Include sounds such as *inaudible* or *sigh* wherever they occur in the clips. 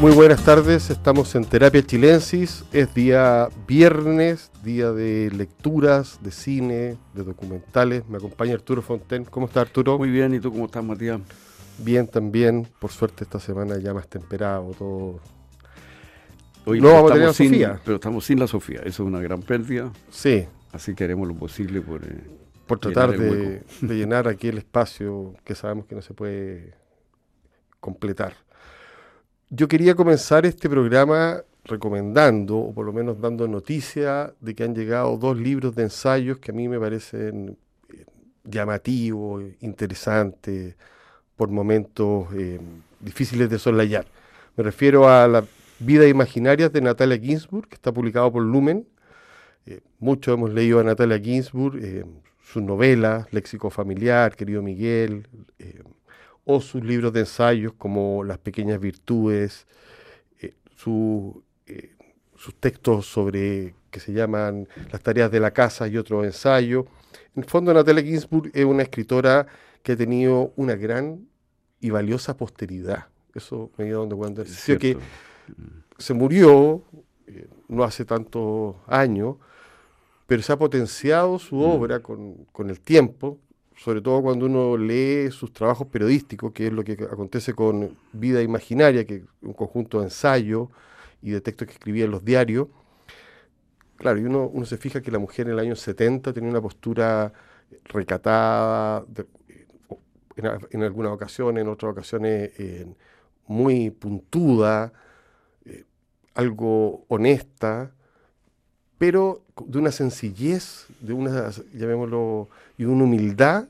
Muy buenas tardes, estamos en Terapia Chilensis, es día viernes, día de lecturas, de cine, de documentales. Me acompaña Arturo Fonten. ¿Cómo está Arturo? Muy bien, ¿y tú cómo estás, Matías? Bien también, por suerte esta semana ya más temperado, todo. Hoy no vamos a tener a Sofía. Pero estamos sin la Sofía, eso es una gran pérdida. Sí. Así que haremos lo posible por... Eh, por tratar de, de llenar aquí el espacio que sabemos que no se puede completar. Yo quería comenzar este programa recomendando, o por lo menos dando noticia, de que han llegado dos libros de ensayos que a mí me parecen eh, llamativos, interesantes, por momentos eh, difíciles de soslayar. Me refiero a La vida imaginaria de Natalia Ginsburg, que está publicado por Lumen. Eh, muchos hemos leído a Natalia Ginsburg, sus novelas, Léxico Familiar, Querido Miguel, o sus libros de ensayos como Las pequeñas virtudes, eh, eh, sus textos sobre que se llaman Las tareas de la casa y otros ensayos. En el fondo, Natalia Ginsburg es una escritora que ha tenido una gran y valiosa posteridad. Eso me dio donde cuando decía que se murió eh, no hace tantos años, pero se ha potenciado su mm. obra con, con el tiempo, sobre todo cuando uno lee sus trabajos periodísticos, que es lo que acontece con Vida Imaginaria, que es un conjunto de ensayos y de textos que escribía en los diarios. Claro, y uno, se fija que la mujer en el año 70 tenía una postura recatada, en, algunas ocasiones, en otras ocasiones eh, muy puntuda, eh, algo honesta, pero de una sencillez, de una, llamémoslo, y una humildad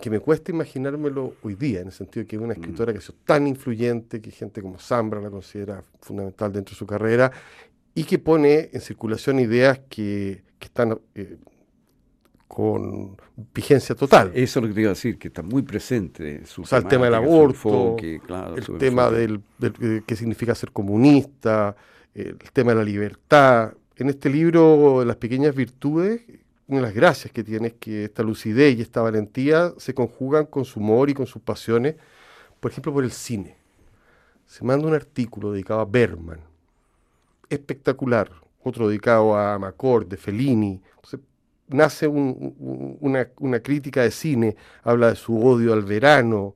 que me cuesta imaginármelo hoy día, en el sentido de que es una mm. escritora que ha sido tan influyente, que gente como Zambra la considera fundamental dentro de su carrera, y que pone en circulación ideas que, están eh, con vigencia total. Eso es lo que te iba a decir, que está muy presente. Su o sea, el tema del aborto, el tema del, del, qué significa ser comunista, el tema de la libertad, en este libro, Las pequeñas virtudes, una de las gracias que tiene es que esta lucidez y esta valentía se conjugan con su humor y con sus pasiones, por ejemplo, por el cine. Se manda un artículo dedicado a Berman, espectacular, otro dedicado a Macor, de Fellini. Entonces, nace una, crítica de cine, habla de su odio al verano,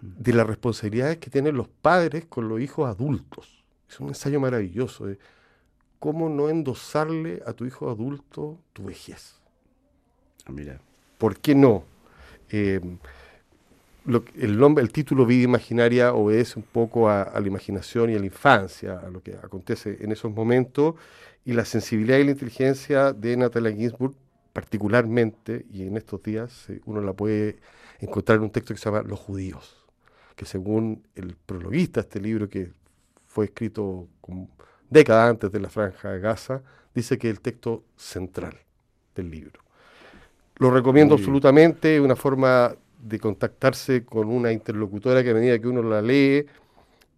de las responsabilidades que tienen los padres con los hijos adultos. Es un ensayo maravilloso. Cómo no endosarle a tu hijo adulto tu vejez. ¿Por qué no? Eh, el, título Vida Imaginaria obedece un poco a, la imaginación y a la infancia, a lo que acontece en esos momentos, y la sensibilidad y la inteligencia de Natalia Ginsburg, particularmente, y en estos días eh, uno la puede encontrar en un texto que se llama Los judíos, que según el prologuista de este libro, que fue escrito décadas antes de la franja de Gaza, dice que es el texto central del libro. Lo recomiendo absolutamente, es una forma de contactarse con una interlocutora que a medida que uno la lee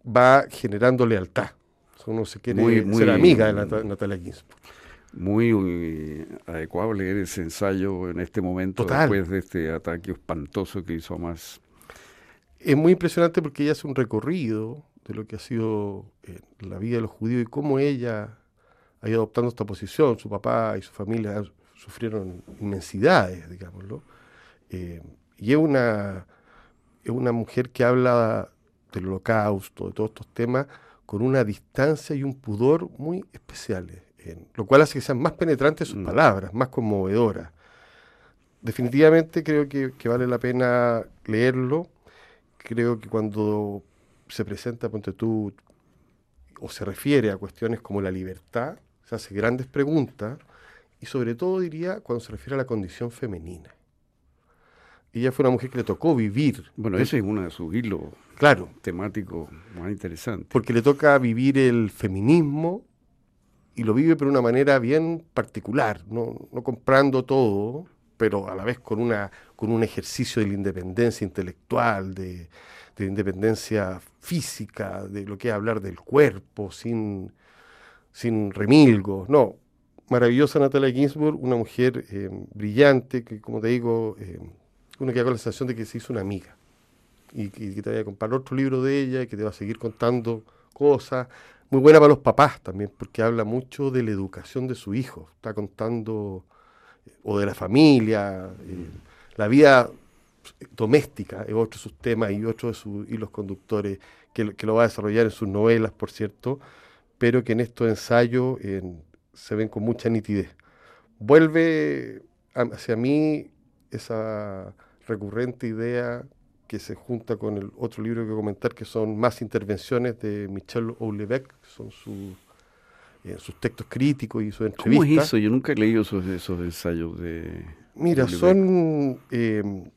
va generando lealtad. Uno se quiere ser amiga de Natalia Ginsburg. Muy adecuado leer ese ensayo en este momento, después de este ataque espantoso que hizo más. Es muy impresionante porque ella hace un recorrido de lo que ha sido eh, la vida de los judíos y cómo ella ha ido adoptando esta posición. Su papá y su familia sufrieron inmensidades, digámoslo. Eh, y es una, es una mujer que habla del holocausto, de todos estos temas, con una distancia y un pudor muy especiales, lo cual hace que sean más penetrantes sus mm. palabras, más conmovedoras. Definitivamente creo que, que vale la pena leerlo. Creo que cuando se presenta, ponte tú, o se refiere a cuestiones como la libertad, se hace grandes preguntas, y sobre todo diría cuando se refiere a la condición femenina. Ella fue una mujer que le tocó vivir. Bueno, ese es uno de sus hilos claro, temáticos más interesantes. Porque le toca vivir el feminismo y lo vive por una manera bien particular, no, no comprando todo, pero a la vez con, una, con un ejercicio de la independencia intelectual, de, de independencia física, de lo que es hablar del cuerpo, sin, sin remilgos. No, maravillosa Natalia Ginsburg, una mujer eh, brillante, que como te digo, eh, uno queda con la sensación de que se hizo una amiga y, que te vaya a comprar otro libro de ella y que te va a seguir contando cosas. Muy buena para los papás también, porque habla mucho de la educación de su hijo. Está contando, eh, o de la familia, eh, la vida doméstica, es otro de sus temas y otro de sus hilos conductores, que, que, lo va a desarrollar en sus novelas, por cierto, pero que en estos ensayos se ven con mucha nitidez. Vuelve hacia mí esa recurrente idea que se junta con el otro libro que comentar, que son más intervenciones de Michel Houellebecq, que son sus, eh, sus textos críticos y sus entrevistas. ¿Cómo es eso? Yo nunca he leído esos, esos ensayos de... Mira, son... Eh,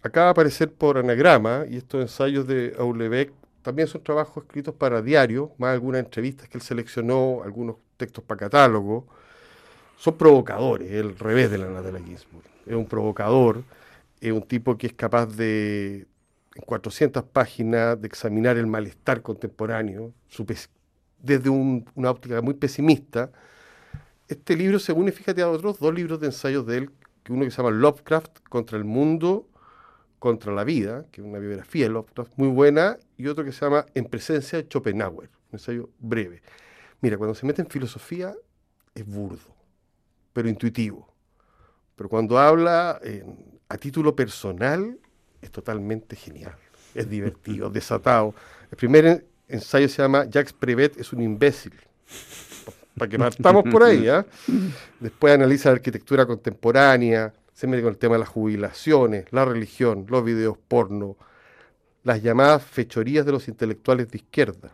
acaba de aparecer por anagrama, y estos ensayos de Houellebecq también son trabajos escritos para diario, más algunas entrevistas que él seleccionó, algunos textos para catálogo. Son provocadores, el revés de la Natalia Ginsburg. Es un provocador, es un tipo que es capaz de, en 400 páginas de examinar el malestar contemporáneo, desde una óptica muy pesimista. Este libro se une, fíjate, a otros dos libros de ensayos de él, que uno que se llama Lovecraft contra el mundo, contra la vida, que es una biografía de Lovecraft muy buena, y otro que se llama En presencia de Schopenhauer, un ensayo breve. Mira, cuando se mete en filosofía es burdo, pero intuitivo. Pero cuando habla a título personal es totalmente genial, es divertido, *laughs* desatado. El primer ensayo se llama Jacques Prevet es un imbécil. Para que partamos por ahí, ¿ah? *laughs* Después analiza la arquitectura contemporánea, se mete con el tema de las jubilaciones, la religión, los videos porno, las llamadas fechorías de los intelectuales de izquierda,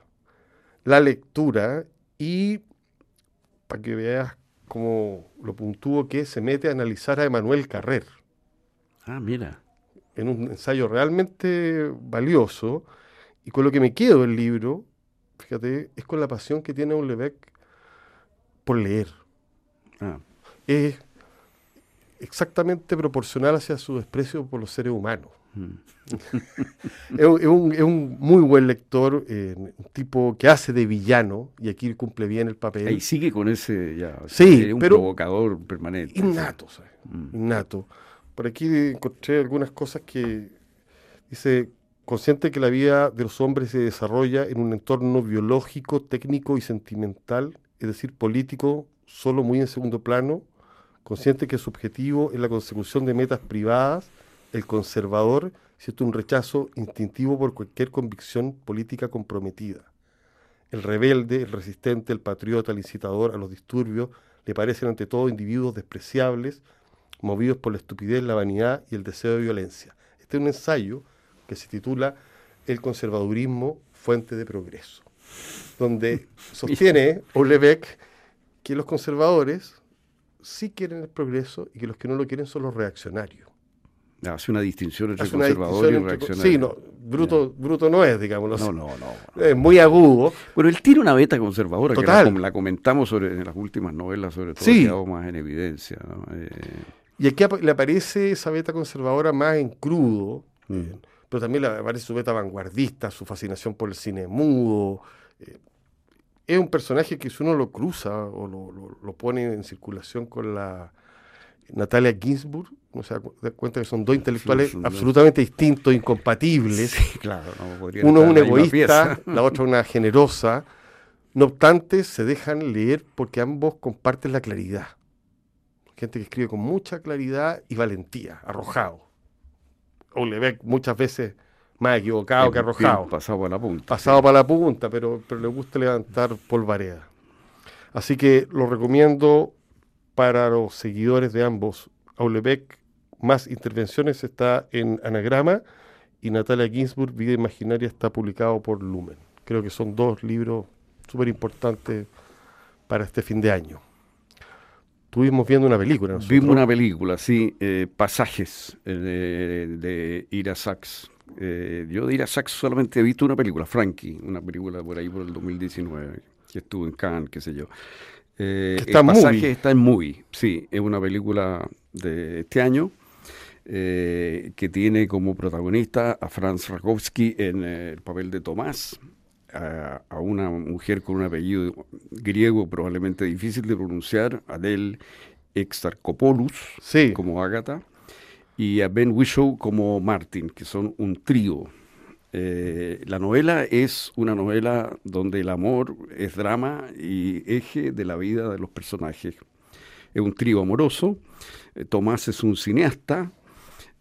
la lectura y, para que veas cómo lo puntúo que se mete a analizar a Emanuel Carrer. Ah, mira en un ensayo realmente valioso, y con lo que me quedo del libro, fíjate, es con la pasión que tiene Lebec por leer. Ah. Es exactamente proporcional hacia su desprecio por los seres humanos. Mm. *laughs* es, un, muy buen lector, eh, un tipo que hace de villano, y aquí cumple bien el papel. Y sigue con ese, ya, sí, un provocador permanente. Innato, mm. innato. Por aquí encontré algunas cosas que dice, consciente que la vida de los hombres se desarrolla en un entorno biológico, técnico y sentimental, es decir, político, solo muy en segundo plano, consciente que su objetivo es la consecución de metas privadas, el conservador siente un rechazo instintivo por cualquier convicción política comprometida. El rebelde, el resistente, el patriota, el incitador a los disturbios, le parecen ante todo individuos despreciables, movidos por la estupidez, la vanidad y el deseo de violencia. Este es un ensayo que se titula El conservadurismo, fuente de progreso, donde *laughs* sostiene Olebeck que los conservadores sí quieren el progreso y que los que no lo quieren son los reaccionarios. Hace una distinción entre conservador y reaccionario. Sí, no, bruto, bruto no es, digamos. No, no, no. Es muy agudo. Pero él tiene una beta conservadora, Total. que la, comentamos sobre, en las últimas novelas, sobre todo, sí. más en evidencia. Eh, y aquí le aparece esa beta conservadora más en crudo, mm. eh, pero también le aparece su beta vanguardista, su fascinación por el cine mudo. Eh, es un personaje que si uno lo cruza o lo, pone en circulación con la Natalia Ginsburg, no se da cuenta que son dos intelectuales absolutamente distintos, incompatibles. claro, uno es un egoísta, *laughs* la otra una generosa. No obstante, se dejan leer porque ambos comparten la claridad gente que escribe con mucha claridad y valentía, arrojado. O le ve muchas veces más equivocado que arrojado. pasado para la punta. Pasado para la punta, pero, pero le gusta levantar polvareda. Así que lo recomiendo para los seguidores de ambos. Aulebeck, más intervenciones está en Anagrama y Natalia Ginsburg, Vida Imaginaria, está publicado por Lumen. Creo que son dos libros súper importantes para este fin de año. Estuvimos viendo una película. Vimos una película, sí, eh, Pasajes eh, de, Ira Sachs. Eh, yo de Ira Sachs solamente he visto una película, Frankie, una película por ahí por el 2019, que estuvo en Cannes, qué sé yo. Está Pasajes está en Movie, sí, es una película de este año. que tiene como protagonista a Franz Rakowski en el papel de Tomás, a, una mujer con un apellido griego probablemente difícil de pronunciar, Adel Exarchopoulos como Agatha, y a Ben Whishaw como Martin, que son un trío. Eh, la novela es una novela donde el amor es drama y eje de la vida de los personajes. Es un trío amoroso. Eh, Tomás es un cineasta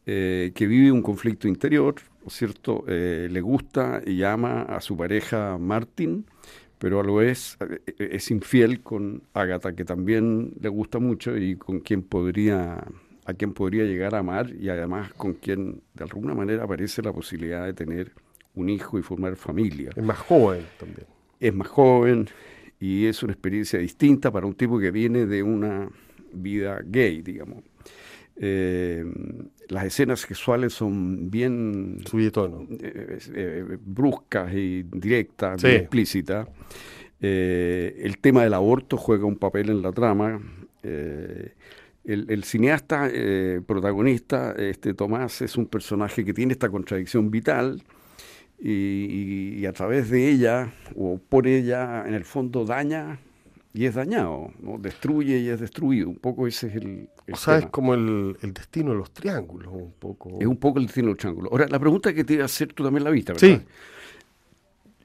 eh, que vive un conflicto interior, ¿cierto? le gusta y ama a su pareja Martín, pero a lo vez es infiel con Agatha, que también le gusta mucho y con quien podría a quien podría llegar a amar y además con quien de alguna manera aparece la posibilidad de tener un hijo y formar familia. Es más joven también. Es más joven y es una experiencia distinta para un tipo que viene de una vida gay, digamos. Eh, las escenas sexuales son bien eh, eh, bruscas y directas, bien explícitas. el tema del aborto juega un papel en la trama el, cineasta eh, protagonista, este Tomás, es un personaje que tiene esta contradicción vital y, a través de ella o por ella, en el fondo, daña y es dañado, ¿no? destruye y es destruido. Un poco ese es el. o sea, es como el, destino de los triángulos, un poco. Es un poco el destino de los triángulos. Ahora, la pregunta que te iba a hacer, tú también la viste, ¿verdad? Sí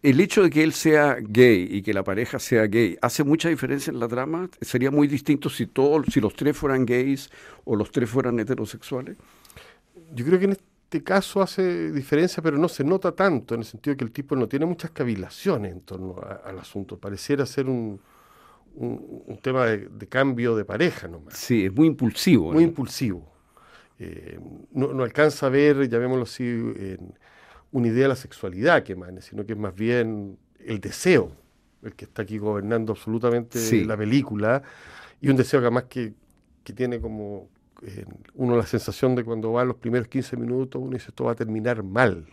el hecho de que él sea gay y que la pareja sea gay hace mucha diferencia en la trama. Sería muy distinto si todos, si los tres fueran gays o los tres fueran heterosexuales. Yo creo que en este caso hace diferencia, pero no se nota tanto en el sentido de que el tipo no tiene muchas cavilaciones en torno al asunto. Pareciera ser un, tema de, cambio de pareja nomás. Sí, es muy impulsivo. Muy impulsivo. Eh, no, no, alcanza a ver, llamémoslo así, en una idea de la sexualidad que emane, sino que es más bien el deseo el que está aquí gobernando absolutamente la película y un deseo que además que, tiene como eh, uno la sensación de cuando va a los primeros 15 minutos uno dice esto va a terminar mal.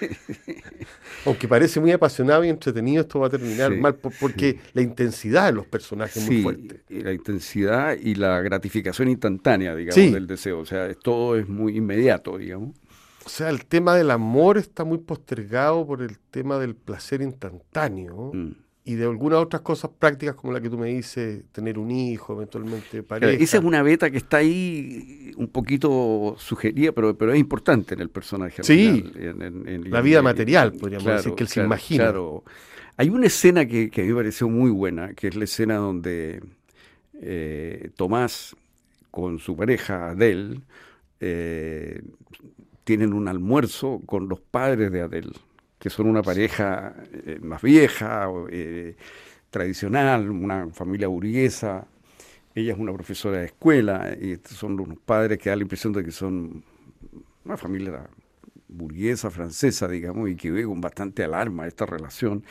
*laughs* Aunque parece muy apasionado y entretenido, esto va a terminar mal porque la intensidad de los personajes es muy fuerte. Y la intensidad y la gratificación instantánea, digamos, del deseo. O sea, todo es muy inmediato, digamos. O sea, el tema del amor está muy postergado por el tema del placer instantáneo mm. y de algunas otras cosas prácticas como la que tú me dices, tener un hijo, eventualmente pareja. esa es una beta que está ahí un poquito sugerida, pero, pero es importante en el personaje. Sí, en, la vida material, podríamos decir, que él se imagina. Claro. Hay una escena que, a mí me pareció muy buena, que es la escena donde eh, Tomás con su pareja Adele eh, tienen un almuerzo con los padres de Adele, que son una pareja eh, más vieja, eh, tradicional, una familia burguesa. Ella es una profesora de escuela y son unos padres que da la impresión de que son una familia burguesa francesa, digamos, y que ve con bastante alarma esta relación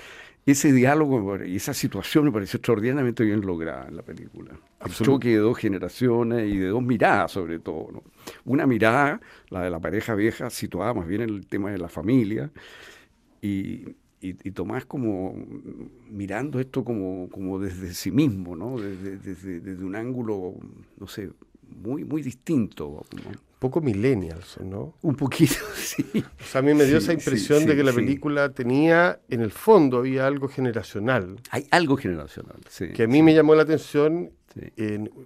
ese diálogo y esa situación me pareció extraordinariamente bien lograda en la película. El choque de dos generaciones y de dos miradas sobre todo. Una mirada, la de la pareja vieja, situada más bien en el tema de la familia, y, Tomás como mirando esto como, como desde sí mismo, ¿no? desde, desde, un ángulo, no sé, muy, muy distinto poco millennials, ¿no? Un poquito, *laughs* sí. O sea, a mí me dio esa impresión de que la película tenía, en el fondo, había algo generacional. Hay algo generacional, sí. Que a mí me llamó la atención.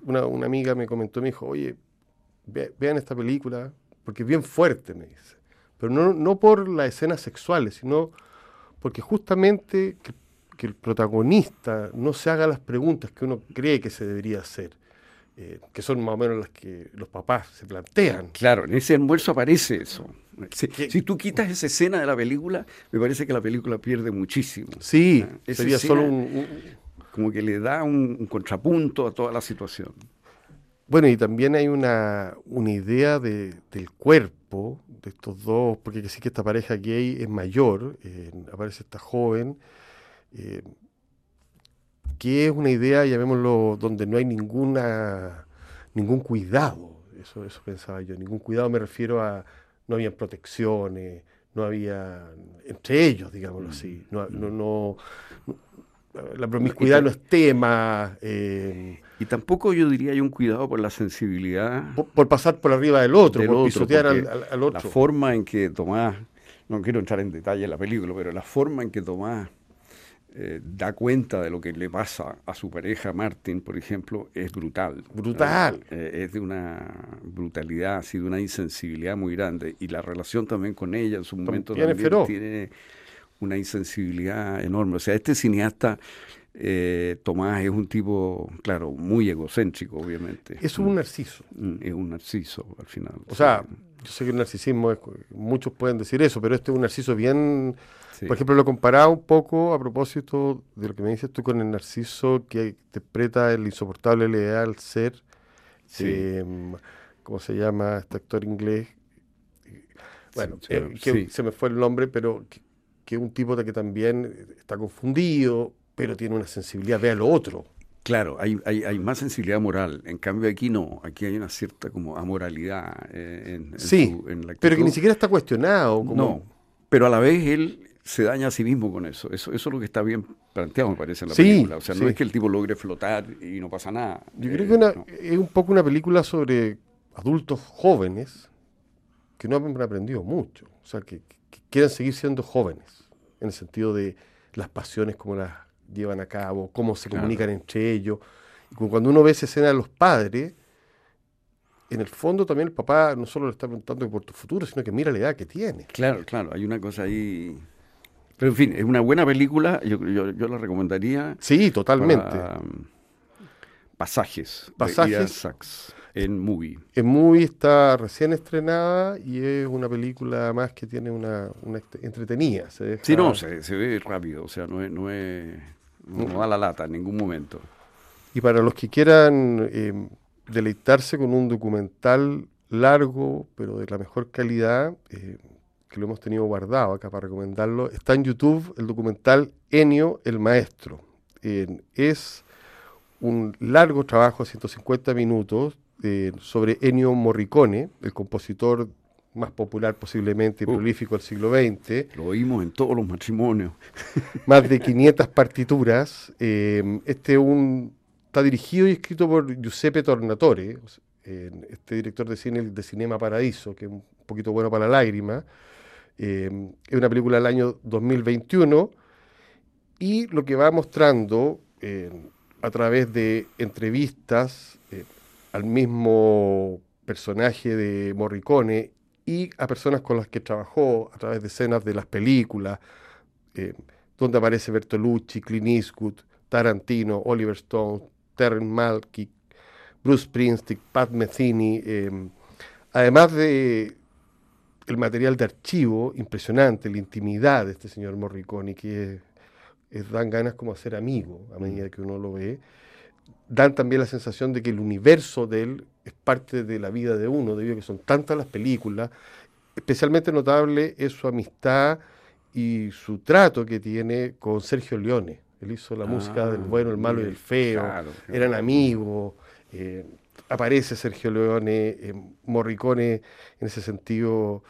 una, una, amiga me comentó, me dijo, oye, vean esta película, porque es bien fuerte, me dice. Pero no, no por las escenas sexuales, sino porque justamente que, que el protagonista no se haga las preguntas que uno cree que se debería hacer eh, que son más o menos las que los papás se plantean. Claro, en ese almuerzo aparece eso. Si, tú quitas esa escena de la película, me parece que la película pierde muchísimo. Sí, ah, sería solo un, Como que le da un, contrapunto a toda la situación. Bueno, y también hay una, idea del cuerpo de estos dos, porque sí que esta pareja gay es mayor, eh, aparece esta joven, eh, que es una idea, llamémoslo, donde no hay ninguna ningún cuidado. Eso, eso pensaba yo. Ningún cuidado me refiero a no había protecciones, no había entre ellos, digámoslo mm. así. No, no, la promiscuidad no es tema. Eh, y tampoco yo diría hay un cuidado por la sensibilidad. Por, pasar por arriba del otro, por pisotear al, al, otro. La forma en que Tomás, no quiero entrar en detalle en la película, pero la forma en que Tomás eh, da cuenta de lo que le pasa a su pareja Martin, por ejemplo, es brutal. Brutal. Eh, es de una brutalidad, así de una insensibilidad muy grande. Y la relación también con ella en su momento también, tiene una insensibilidad enorme. O sea, este cineasta, eh, Tomás, es un tipo, claro, muy egocéntrico, obviamente. Es un narciso. Mm, es un narciso, al final. O sea, yo sé que el narcisismo, es, muchos pueden decir eso, pero este es un narciso bien por ejemplo, lo comparaba un poco a propósito de lo que me dices tú con el narciso que interpreta el insoportable leal ser. Em, ¿Cómo se llama este actor inglés? Bueno, eh, que se me fue el nombre, pero que, es un tipo de que también está confundido, pero tiene una sensibilidad, ve a lo otro. Claro, hay, hay, hay, más sensibilidad moral. En cambio aquí no, aquí hay una cierta como amoralidad eh, en, sí, pero que ni siquiera está cuestionado. Como... No, pero a la vez él se daña a sí mismo con eso. Eso, eso es lo que está bien planteado, me parece, en la película. O sea, no es que el tipo logre flotar y no pasa nada. Yo creo que es un poco una película sobre adultos jóvenes que no han aprendido mucho. O sea, que, quieren seguir siendo jóvenes, en el sentido de las pasiones, cómo las llevan a cabo, cómo se comunican entre ellos. Y cuando uno ve esa escena de los padres, en el fondo también el papá no solo le está preguntando por tu futuro, sino que mira la edad que tiene. Claro, claro, hay una cosa ahí pero en fin, es una buena película, yo, yo, la recomendaría. Sí, totalmente. Um, pasajes. Pasajes. en Movie. En Movie está recién estrenada y es una película más que tiene una, una entretenida. Se Sí, no, se, ve rápido, o sea, no, es, no, es, no, da la lata en ningún momento. Y para los que quieran eh, deleitarse con un documental largo, pero de la mejor calidad, eh, que lo hemos tenido guardado acá para recomendarlo, está en YouTube el documental Enio el Maestro. es un largo trabajo, 150 minutos, eh, sobre Ennio Morricone, el compositor más popular posiblemente y uh. prolífico del siglo XX. Lo oímos en todos los matrimonios. *laughs* más de 500 partituras. Eh, este un, está dirigido y escrito por Giuseppe Tornatore, este director de cine de Cinema Paradiso, que es un poquito bueno para la lágrima. Eh, es una película del año 2021 y lo que va mostrando eh, a través de entrevistas eh, al mismo personaje de Morricone y a personas con las que trabajó a través de escenas de las películas, donde aparece Bertolucci, Clint Eastwood, Tarantino, Oliver Stone, Terrence Malky, Bruce Springsteen, Pat Metheny, además de el material de archivo impresionante, la intimidad de este señor Morricone, que es, dan ganas como a ser amigo a medida que uno lo ve. Dan también la sensación de que el universo de él es parte de la vida de uno, debido a que son tantas las películas. Especialmente notable es su amistad y su trato que tiene con Sergio Leone. Él hizo la música del ah, bueno, el malo y el feo. Eran amigos. Eh, aparece Sergio Leone, eh, Morricone en ese sentido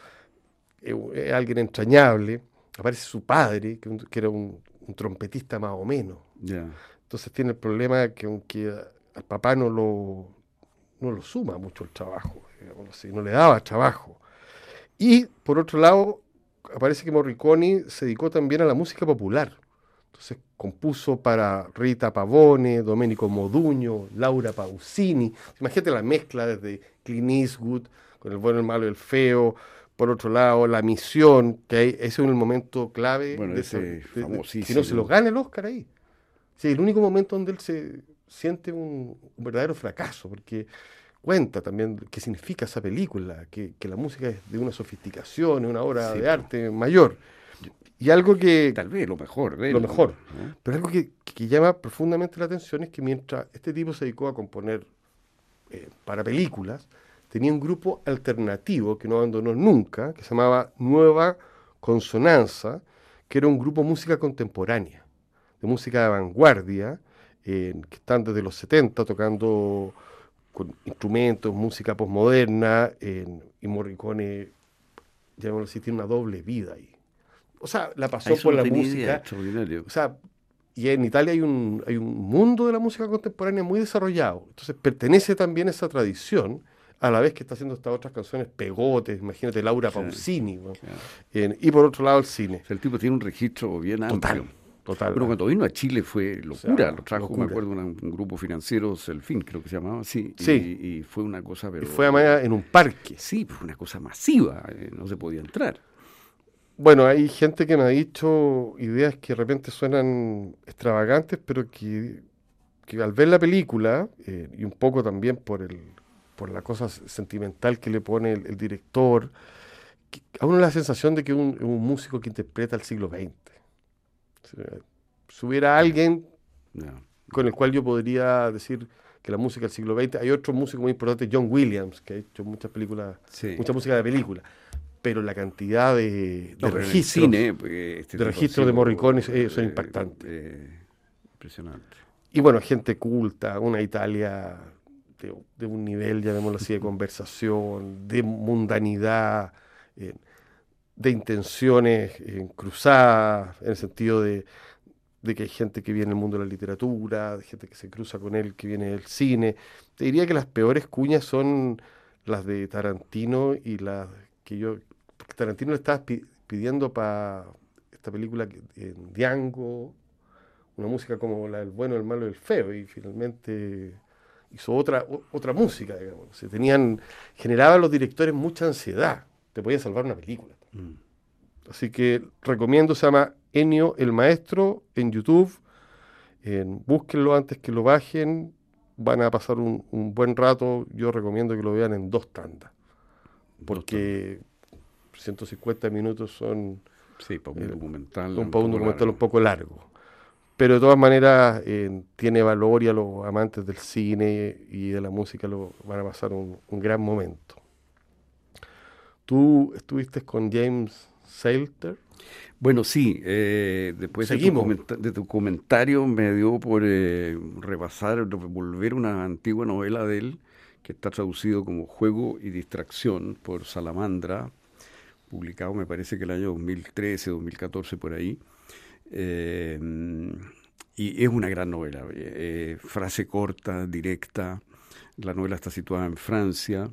es eh, alguien entrañable, aparece su padre, que, era un, trompetista más o menos. Entonces tiene el problema que aunque al papá no lo, no lo suma mucho el trabajo, no le daba trabajo. Y por otro lado, aparece que Morricone se dedicó también a la música popular. Entonces compuso para Rita Pavone, Domenico Moduño, Laura Pausini. Imagínate la mezcla desde Clint Eastwood con el bueno, el malo y el feo. Por otro lado, la misión, que ese es el momento clave. de ese, si no se lo gana el Oscar ahí. Sí, el único momento donde él se siente un, verdadero fracaso, porque cuenta también qué significa esa película, que, la música es de una sofisticación, una obra de arte mayor. Y algo que... Tal vez lo mejor. lo mejor. Pero algo que, llama profundamente la atención es que mientras este tipo se dedicó a componer eh, para películas, tenía un grupo alternativo que no abandonó nunca, que se llamaba Nueva Consonanza, que era un grupo de música contemporánea, de música de vanguardia, que están desde los 70 tocando con instrumentos, música posmoderna, y Morricone, llamémoslo así, tiene una doble vida ahí o sea, la pasó por la música. O sea, y en Italia hay un, hay un mundo de la música contemporánea muy desarrollado. Entonces pertenece también a esa tradición, a la vez que está haciendo estas otras canciones pegotes, imagínate Laura Pausini. y por otro lado el cine. el tipo tiene un registro bien amplio. Total. Pero cuando vino a Chile fue locura, lo trajo, me acuerdo, un grupo financiero, fin creo que se llamaba así. Sí. Y, fue una cosa... Pero, y fue además en un parque. Sí, fue una cosa masiva, eh, no se podía entrar. Bueno, hay gente que me ha dicho ideas que de repente suenan extravagantes, pero que, al ver la película, eh, y un poco también por, el, por la cosa sentimental que le pone el, director, a uno la sensación de que un, un músico que interpreta el siglo XX si hubiera alguien con el cual yo podría decir que la música del siglo XX, hay otro músico muy importante, John Williams, que ha hecho muchas películas, mucha música de película, pero la cantidad de, registros, este de, registros de Morricone eh, son impactantes. Eh, impresionante. Y bueno, gente culta, una Italia de, un nivel, llamémoslo así, de conversación, de mundanidad. Eh, de intenciones cruzadas, en el sentido de, que hay gente que viene del mundo de la literatura, de gente que se cruza con él, que viene del cine. Te diría que las peores cuñas son las de Tarantino y las que yo... Porque Tarantino le estaba pidiendo para esta película en Diango, una música como la del bueno, el malo y el feo, y finalmente hizo otra, otra música, digamos. Se tenían, generaban los directores mucha ansiedad. Te podía salvar una película. Mm. Así que recomiendo, se llama Enio el Maestro en YouTube. búsquenlo antes que lo bajen. Van a pasar un, buen rato. Yo recomiendo que lo vean en dos tandas. Porque 150 minutos son... Sí, para un eh, documental. Un, un documental un poco largo. Pero de todas maneras eh, tiene valor y a los amantes del cine y de la música lo van a pasar un gran momento. Tú estuviste con James Salter. Bueno, sí, eh, después de tu, comentario me dio por eh, repasar, volver una antigua novela de él, que está traducido como Juego y Distracción por Salamandra, publicado me parece que el año 2013, 2014 por ahí. Eh, y es una gran novela, frase corta, directa. La novela está situada en Francia.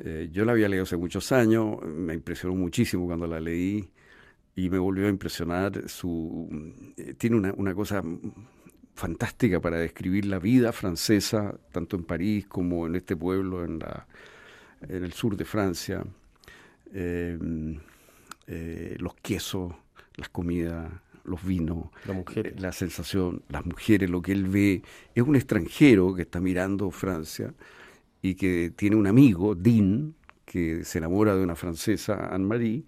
Eh, yo la había leído hace muchos años, me impresionó muchísimo cuando la leí y me volvió a impresionar. Su, eh, tiene una, una, cosa fantástica para describir la vida francesa, tanto en París como en este pueblo en, la, en el sur de Francia. Em, eh, los quesos, las comidas, los vinos, la sensación, las mujeres, lo que él ve. Es un extranjero que está mirando Francia y que tiene un amigo, Dean, que se enamora de una francesa, Anne-Marie,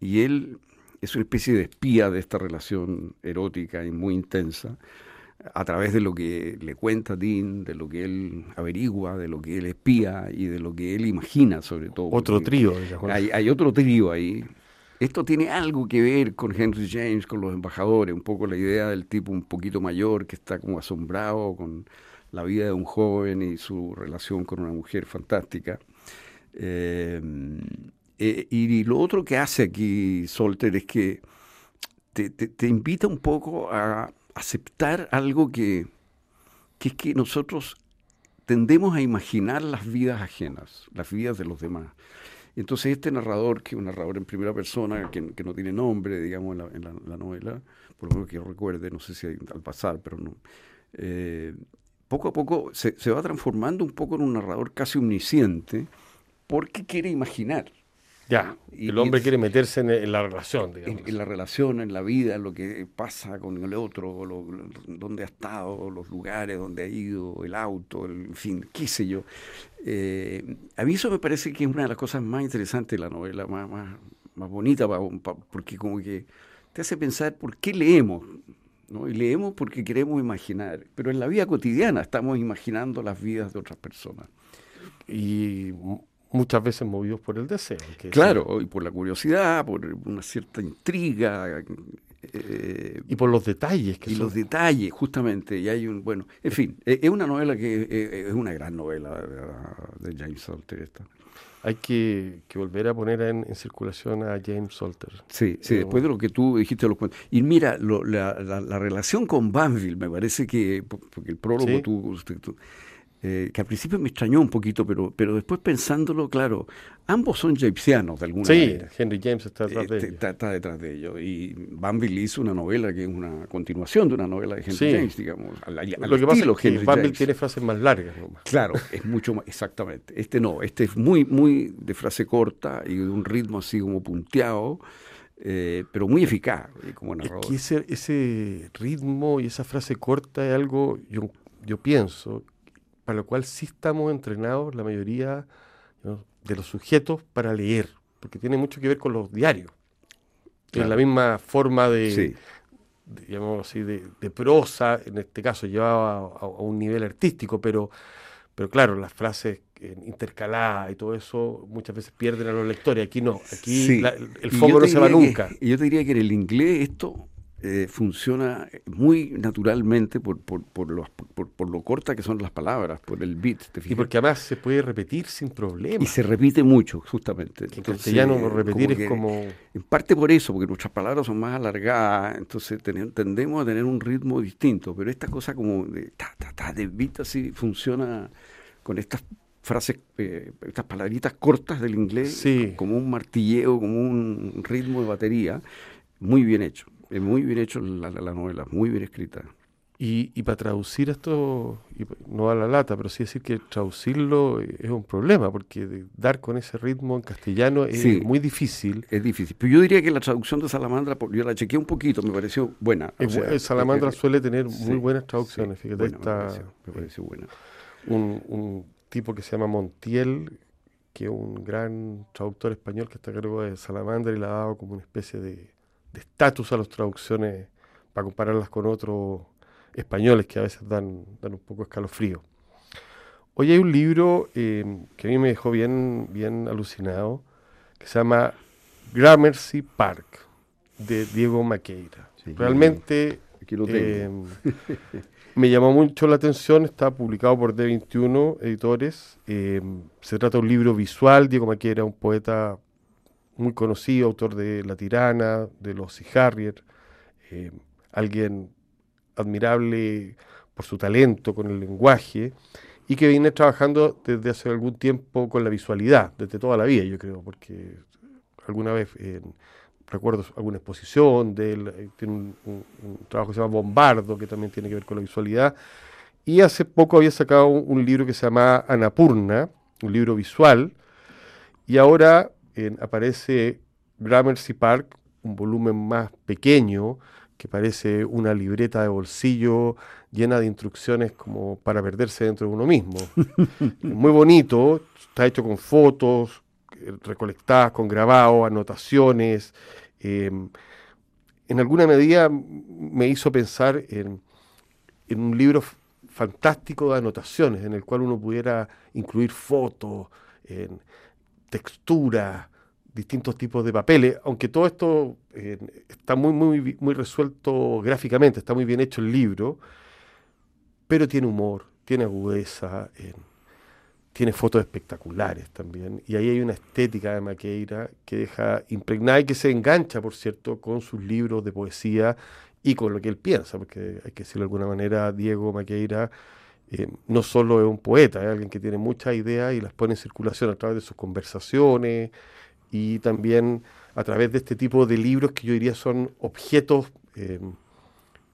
y él es una especie de espía de esta relación erótica y muy intensa, a través de lo que le cuenta Dean, de lo que él averigua, de lo que él espía y de lo que él imagina sobre todo. Otro trío. Hay, hay otro trío ahí. Esto tiene algo que ver con Henry James, con los embajadores, un poco la idea del tipo un poquito mayor que está como asombrado con la vida de un joven y su relación con una mujer fantástica. Eh, eh, y lo otro que hace aquí Solter es que te, invita un poco a aceptar algo que, que es que nosotros tendemos a imaginar las vidas ajenas, las vidas de los demás. Entonces este narrador, que es un narrador en primera persona, que, no tiene nombre, digamos, en la, novela, por lo menos que yo recuerde, no sé si al pasar, pero no, eh, poco a poco se, va transformando un poco en un narrador casi omnisciente porque quiere imaginar. Ya, y, el hombre quiere meterse en, la relación, digamos. En, la relación, en la vida, en lo que pasa con el otro, lo, dónde ha estado, los lugares donde ha ido, el auto, en fin, qué sé yo. Eh, a mí eso me parece que es una de las cosas más interesantes de la novela, más, más, más bonita, porque como que te hace pensar por qué leemos. Y leemos porque queremos imaginar, pero en la vida cotidiana estamos imaginando las vidas de otras personas. Y muchas veces movidos por el deseo. claro, y por la curiosidad, por una cierta intriga. Eh, y por los detalles. Que y los detalles, justamente. Y hay un, bueno, en fin, e, es una novela que e, es una gran novela de, James Salter esta hay que, volver a poner en, circulación a James Salter. Sí, sí, después de lo que tú dijiste los cuentos. Y mira, la, relación con Banville, me parece que, porque el prólogo tú, eh, que al principio me extrañó un poquito, pero, pero después pensándolo, claro, ambos son japesianos de alguna sí, manera. Henry James está detrás de Este, ellos. Está, está detrás de ellos. Y Banville hizo una novela que es una continuación de una novela de Henry Sí. James, digamos. Al, al Lo que pasa es que Henry James. tiene frases más largas. nomás. Claro, es mucho más, exactamente. Este no, este es muy, muy de frase corta y de un ritmo así como punteado, eh, pero muy eficaz como Es narrador. que ese, ese ritmo y esa frase corta es algo, yo, yo pienso, para lo cual sí estamos entrenados la mayoría ¿no? de los sujetos para leer, porque tiene mucho que ver con los diarios. Claro. Es la misma forma de, Sí, de, digamos así, de, de prosa, en este caso llevaba a, a un nivel artístico, pero, pero claro, las frases intercaladas y todo eso muchas veces pierden a los lectores. Aquí no, aquí Sí. la- el yo no se va que- nunca. y yo te diría que en el inglés esto eh, funciona muy naturalmente por, por, por, los- por- por lo corta que son las palabras, por el beat, ¿te Y porque además se puede repetir sin problema. Y se repite mucho, justamente. En castellano repetir como es que- como... En parte por eso, porque nuestras palabras son más alargadas, entonces ten- tendemos a tener un ritmo distinto, pero esta cosa como de ta, ta, ta, de beat así funciona con estas frases, eh, estas palabritas cortas del inglés, Sí. como un martilleo, como un ritmo de batería, muy bien hecho, es muy bien hecho la, la- la novela, muy bien escrita. Y, y para traducir esto, y no a la lata, pero sí decir que traducirlo eh, es un problema, porque dar con ese ritmo en castellano es Sí. muy difícil. Es difícil, pero yo diría que la traducción de Salamandra, yo la chequeé un poquito, me pareció buena. Es sea, Salamandra eh, suele tener sí, muy buenas sí, traducciones. Fíjate, buena, me está pareció, me pareció buena. un, un tipo que se llama Montiel, que es un gran traductor español que está a cargo de Salamandra y le ha dado como una especie de de estatus a las traducciones para compararlas con otros españoles que a veces dan, dan un poco escalofrío. Hoy hay un libro eh, que a mí me dejó bien, bien alucinado, que se llama Gramercy Park, de Diego Maqueira. Sí, Realmente Aquí lo tengo. eh, me llamó mucho la atención, está publicado por D21 Editores. eh, se trata de un libro visual, Diego Maqueira, un poeta muy conocido, autor de La Tirana, de Los y Harrier, eh, alguien admirable por su talento con el lenguaje y que viene trabajando desde hace algún tiempo con la visualidad, desde toda la vida, yo creo, porque alguna vez eh, recuerdo alguna exposición de él, eh, tiene un, trabajo que se llama Bombardo, que también tiene que ver con la visualidad, y hace poco había sacado un, un libro que se llama Anapurna, un libro visual, y ahora eh, aparece Gramercy Park, un volumen más pequeño, que parece una libreta de bolsillo llena de instrucciones como para perderse dentro de uno mismo. *laughs* Muy bonito, está hecho con fotos eh, recolectadas, con grabados, anotaciones. eh, en alguna medida me hizo pensar en, en un libro fantástico de anotaciones, en el cual uno pudiera incluir fotos, en textura, distintos tipos de papeles, aunque todo esto eh, está muy, muy, muy resuelto gráficamente, está muy bien hecho el libro, pero tiene humor, tiene agudeza, eh, tiene fotos espectaculares también, y ahí hay una estética de Maqueira que deja impregnada y que se engancha, por cierto, con sus libros de poesía y con lo que él piensa, porque hay que decirlo de alguna manera, Diego Maqueira eh, no solo es un poeta, es alguien que tiene muchas ideas y las pone en circulación a través de sus conversaciones y también a través de este tipo de libros que yo diría son objetos eh,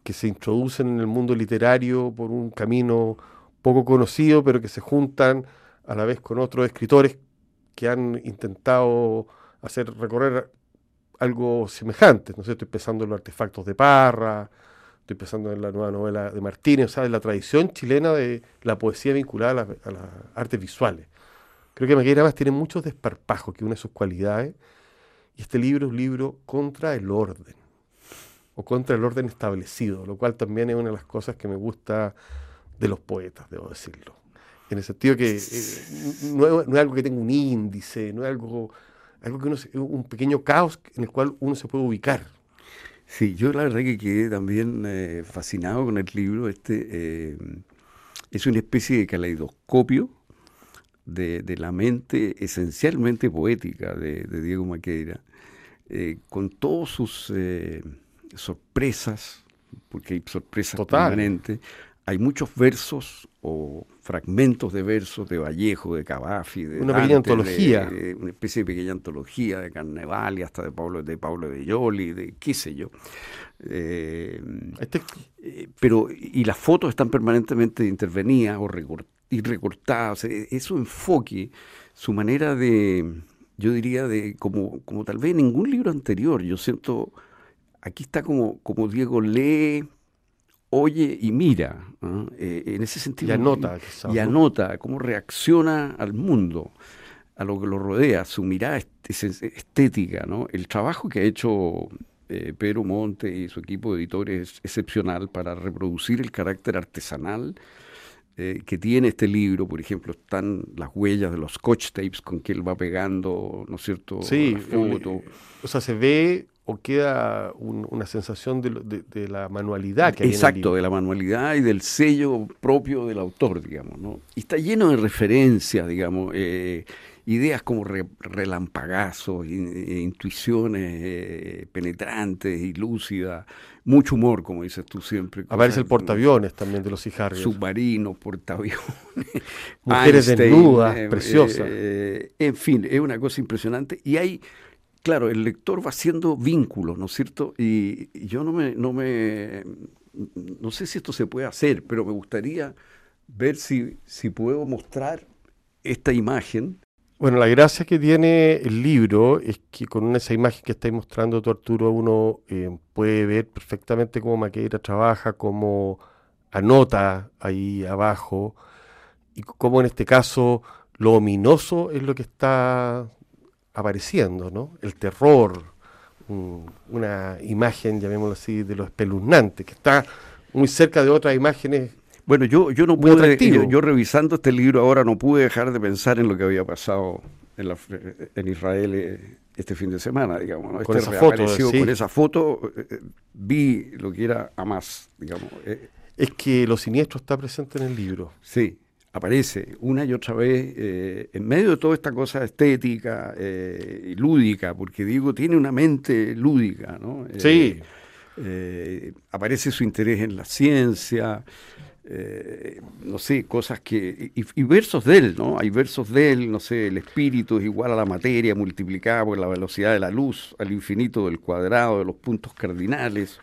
que se introducen en el mundo literario por un camino poco conocido, pero que se juntan a la vez con otros escritores que han intentado hacer recorrer algo semejante. No sé, estoy pensando en los artefactos de Parra, estoy pensando en la nueva novela de Martínez, o sea, en la tradición chilena de la poesía vinculada a, la- a las artes visuales. Creo que Maqueira además tiene muchos desparpajos, que une sus cualidades, y este libro es un libro contra el orden, o contra el orden establecido, lo cual también es una de las cosas que me gusta de los poetas, debo decirlo. En el sentido que eh, no, es, no es algo que tenga un índice, no es algo, algo que uno se- un pequeño caos en el cual uno se puede ubicar. Sí, yo la verdad que quedé también eh, fascinado con el libro. Este eh, es una especie de caleidoscopio de, de la mente esencialmente poética de, de Diego Maqueira, eh, con todas sus eh, sorpresas, porque hay sorpresas Total. permanentes. hay muchos versos o fragmentos de versos de Vallejo, de Cavafi, de una pequeña antología, una especie de pequeña antología de Carnaval y hasta de Pablo de Pablo de Yoli, de qué sé yo. Eh, este... Eh, pero y las fotos están permanentemente intervenidas o y recortadas, e, es su enfoque, su manera de, yo diría de como como tal vez ningún libro anterior. Yo siento aquí está como como Diego lee oye y mira, eh, en ese sentido. Y anota. y anota cómo reacciona al mundo, a lo que lo rodea, su mirada estética, ¿no? El trabajo que ha hecho eh, Pedro Monte y su equipo de editores es excepcional para reproducir el carácter artesanal eh, que tiene este libro, por ejemplo, están las huellas de los scotch tapes con que él va pegando, ¿no es cierto? Sí, foto. o sea, se ve o queda una sensación de, la manualidad que hay Exacto, de la manualidad y del sello propio del autor, digamos, ¿no? Y está lleno de referencias, digamos, eh, ideas como relampagazos, e intuiciones eh, penetrantes y lúcidas, mucho humor, como dices tú siempre. Aparece el portaaviones también de los Ijarrios. Submarinos, portaaviones. *laughs* Mujeres desnudas, eh, preciosas. en fin, es una cosa impresionante. Y hay claro, el lector va haciendo vínculos, ¿no es cierto? Y, yo no me, no me, no sé si esto se puede hacer, pero me gustaría ver si, si puedo mostrar esta imagen. Bueno, la gracia que tiene el libro es que con esa imagen que estáis mostrando tú, Arturo, uno eh, puede ver perfectamente cómo Maqueira trabaja, cómo anota ahí abajo, y cómo en este caso lo ominoso es lo que está apareciendo, ¿no? El terror, una imagen, llamémoslo así, de lo espeluznante, que está muy cerca de otras imágenes. Bueno, yo, yo no pude, yo, revisando este libro ahora no pude dejar de pensar en lo que había pasado en, la, en Israel eh, este fin de semana, digamos. Con, este esa foto, con esa foto eh, vi lo que era más, digamos. Eh. es que lo siniestro está presente en el libro. Sí, aparece una y otra vez eh, en medio de toda esta cosa estética y lúdica, porque digo, tiene una mente lúdica, ¿no? Sí. aparece su interés en la ciencia, no sé, cosas que... Y, versos de él, ¿no? Hay versos de él, no sé, el espíritu es igual a la materia multiplicada por la velocidad de la luz, al infinito del cuadrado de los puntos cardinales.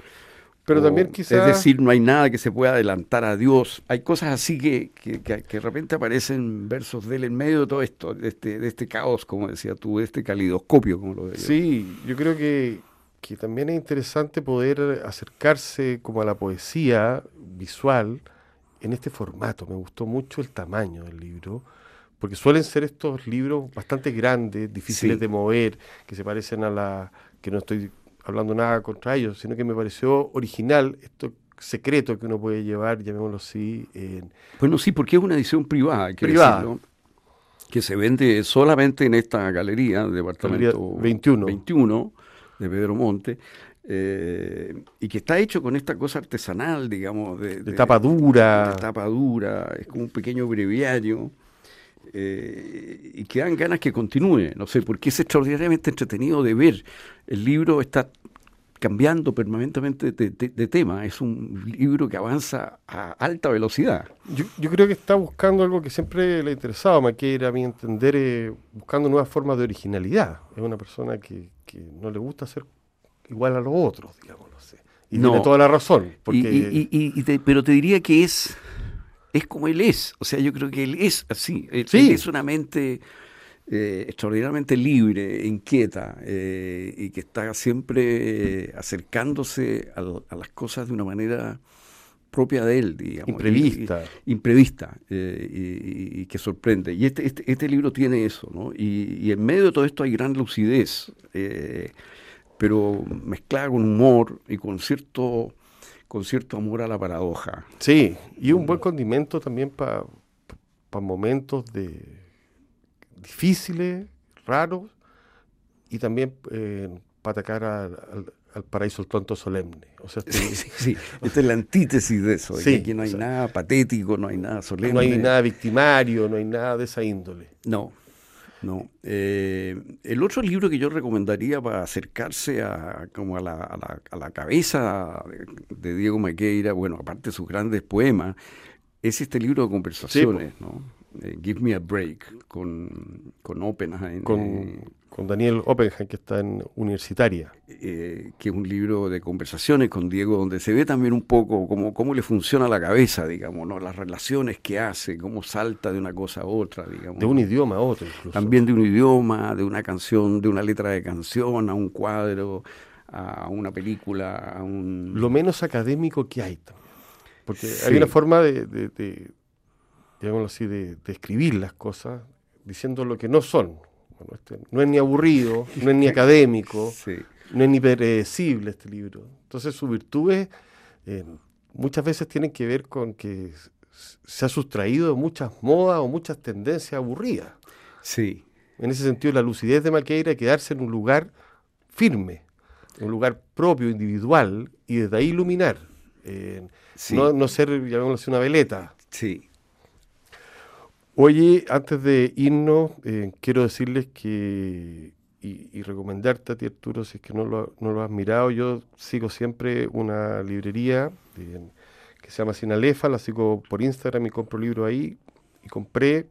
Pero también quizás... Es decir, no hay nada que se pueda adelantar a Dios. Hay cosas así que, que, de repente aparecen versos de él en medio de todo esto, de este, de este caos, como decía tú, de este calidoscopio, como lo decía. Sí, yo creo que, que también es interesante poder acercarse como a la poesía visual en este formato. Me gustó mucho el tamaño del libro, porque suelen ser estos libros bastante grandes, difíciles de mover, que se parecen a la... que no estoy hablando nada contra ellos, sino que me pareció original esto secreto que uno puede llevar, llamémoslo así. En... Bueno, sí, porque es una edición privada, privada. que se vende solamente en esta galería, departamento 21. 21 de Pedro Monte. Eh, y que está hecho con esta cosa artesanal, digamos, de, tapa dura. De tapa dura, es como un pequeño breviario. Eh, y que dan ganas que continúe, no sé, porque es extraordinariamente entretenido de ver. El libro está cambiando permanentemente de, tema, es un libro que avanza a alta velocidad. Yo, creo que está buscando algo que siempre le ha interesado a Maquera, a mi entender, eh, buscando nuevas formas de originalidad. Es una persona que, no le gusta ser igual a los otros, digamos, no sé. Y tiene toda la razón. Porque... pero te diría que es es como él es. O sea, yo creo que él es así. Él, es una mente eh, extraordinariamente libre, inquieta, eh, y que está siempre eh, acercándose a, las cosas de una manera propia de él, digamos. Imprevista. imprevista, y, que sorprende. Y este, este, este, libro tiene eso, ¿no? Y, en medio de todo esto hay gran lucidez, pero mezclada con humor y con cierto con cierto amor a la paradoja. Sí, y un buen condimento también para momentos de difíciles, raros, y también eh, para atacar al, paraíso el tonto solemne. O sea, este sí, sí, esta es la antítesis de eso, sí, aquí no hay nada patético, no hay nada solemne. No hay nada victimario, no hay nada de esa índole. No. No. Eh, el otro libro que yo recomendaría para acercarse a, como a, la, a, la, a la cabeza de Diego Maqueira, bueno, aparte de sus grandes poemas, es este libro de conversaciones, ¿no? Eh, Give Me a Break, con, con Oppenheim. Con, eh, con Daniel Oppenheim, que está en Universitaria. eh, que es un libro de conversaciones con Diego, donde se ve también un poco cómo, cómo le funciona la cabeza, digamos, ¿no? las relaciones que hace, cómo salta de una cosa a otra, digamos. De un idioma a otro, incluso. También de un idioma, de una canción, de una letra de canción, a un cuadro, a una película, a un... Lo menos académico que hay también. Porque Sí. hay una forma de, de, de, digámoslo así, de, de escribir las cosas diciendo lo que no son. Bueno, este no es ni aburrido, no es ni *laughs* académico, Sí. no es ni predecible este libro. Entonces sus virtudes eh, muchas veces tienen que ver con que se ha sustraído de muchas modas o muchas tendencias aburridas. Sí, En ese sentido, la lucidez de Maqueira es quedarse en un lugar firme, en un lugar propio, individual, y desde ahí iluminar. Eh, sí, no, no ser, llamémoslo así, una veleta. sí. Oye, antes de irnos, eh, quiero decirles que, y, y recomendarte a ti, Arturo, si es que no lo, no lo has mirado, yo sigo siempre una librería que se llama Sinalefa, la sigo por Instagram y compro libros ahí, y compré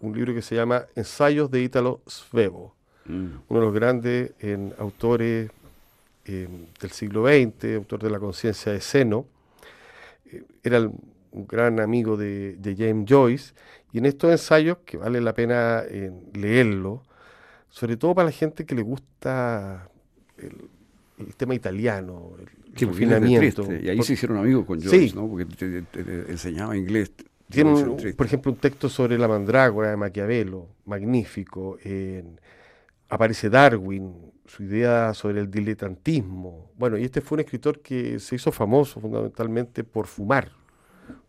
un libro que se llama Ensayos de Ítalo Svevo, Mm. uno de los grandes en autores eh, del siglo XX, autor de la conciencia de Seno. Eh, era el- un gran amigo de, de James Joyce, y en estos ensayos, que vale la pena eh, leerlo, sobre todo para la gente que le gusta el, el tema italiano, el, de refinamiento. Y ahí Por- se hicieron amigos con Joyce, Sí. ¿no? Porque te, te- te enseñaba inglés. Tiene, un- por ejemplo, un texto sobre la mandrágora de Maquiavelo, magnífico. aparece Darwin, su idea sobre el diletantismo. Bueno, y este fue un escritor que se hizo famoso fundamentalmente por fumar,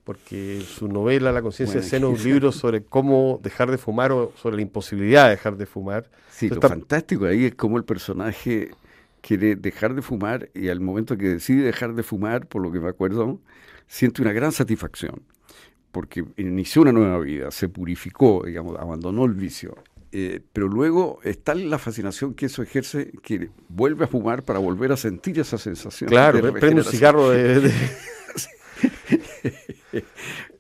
porque su novela La conciencia Bueno, seno *laughs* es un libro sobre cómo dejar de fumar o sobre la imposibilidad de dejar de fumar. Sí, lo Está- fantástico ahí es cómo el personaje quiere dejar de fumar y al momento que decide dejar de fumar, por lo que me acuerdo, siente una gran satisfacción porque inició una nueva vida, se purificó, digamos, abandonó el vicio. Eh, pero luego está la fascinación que eso ejerce, que vuelve a fumar para volver a sentir esa sensación. Claro, de prende un cigarro de... *laughs* de- *laughs*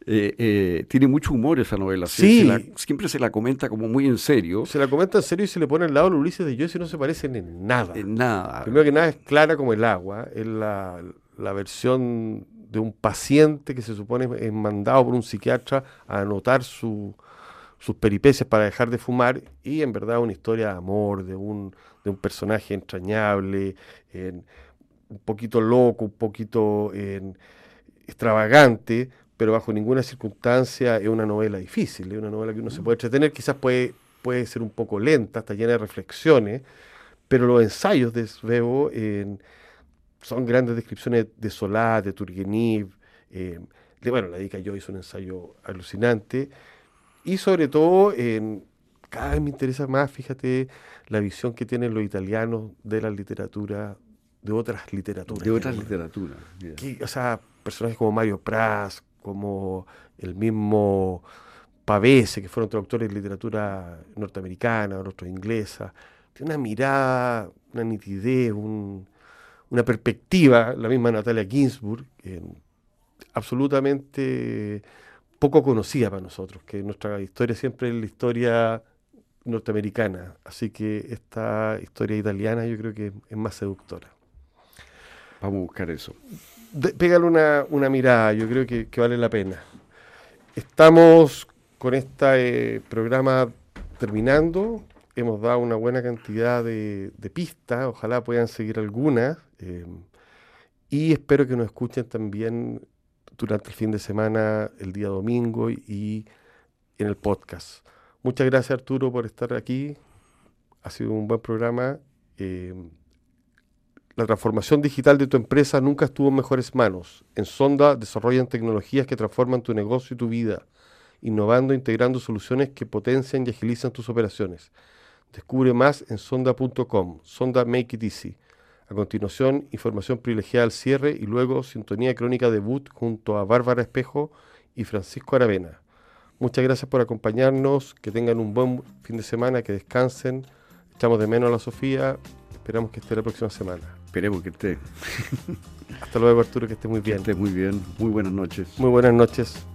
Eh, eh, tiene mucho humor esa novela. se- Sí. se la- siempre se la comenta como muy en serio. se la comenta en serio y se le pone al lado el Ulises de Joyce y no se parecen en nada. En nada. Primero que nada es clara como el agua, es la, la versión de un paciente que se supone es mandado por un psiquiatra a anotar su- sus peripecias para dejar de fumar y en verdad una historia de amor, de un, de un personaje entrañable, en- un poquito loco, un poquito en, extravagante, pero bajo ninguna circunstancia es una novela difícil, es una novela que uno se puede entretener, quizás puede, puede ser un poco lenta, está llena de reflexiones, pero los ensayos de Svevo son grandes descripciones de Solá, de Turgenev, eh, de, bueno, la Dica yo hizo un ensayo alucinante, y sobre todo, cada vez me interesa más, fíjate, la visión que tienen los italianos de la literatura, de otras literaturas. de otras literaturas. o sea, personajes como Mario Praz, como el mismo Pavese, que fueron traductores de literatura norteamericana, otros inglesa, tiene una mirada, una nitidez, un- una perspectiva, la misma Natalia Ginsburg, eh, absolutamente poco conocida para nosotros, que nuestra historia siempre es la historia norteamericana, así que esta historia italiana yo creo que es más seductora. Vamos a buscar eso. Pégale una, una mirada, yo creo que, vale la pena. Estamos con este programa terminando, hemos dado una buena cantidad de, pistas, ojalá puedan seguir algunas, eh, y espero que nos escuchen también durante el fin de semana, el día domingo y, y en el podcast. Muchas gracias Arturo por estar aquí, ha sido un buen programa. eh, la transformación digital de tu empresa nunca estuvo en mejores manos. En Sonda desarrollan tecnologías que transforman tu negocio y tu vida, innovando e integrando soluciones que potencian y agilizan tus operaciones. Descubre más en sonda.com. Sonda Make It Easy. A continuación, información privilegiada al cierre y luego sintonía crónica debut junto a Bárbara Espejo y Francisco Aravena. Muchas gracias por acompañarnos, que tengan un buen fin de semana, que descansen. Echamos de menos a la Sofía, esperamos que esté la próxima semana. Esperemos que esté. Hasta luego Arturo, que esté muy bien. Que esté muy bien, muy buenas noches. Muy buenas noches.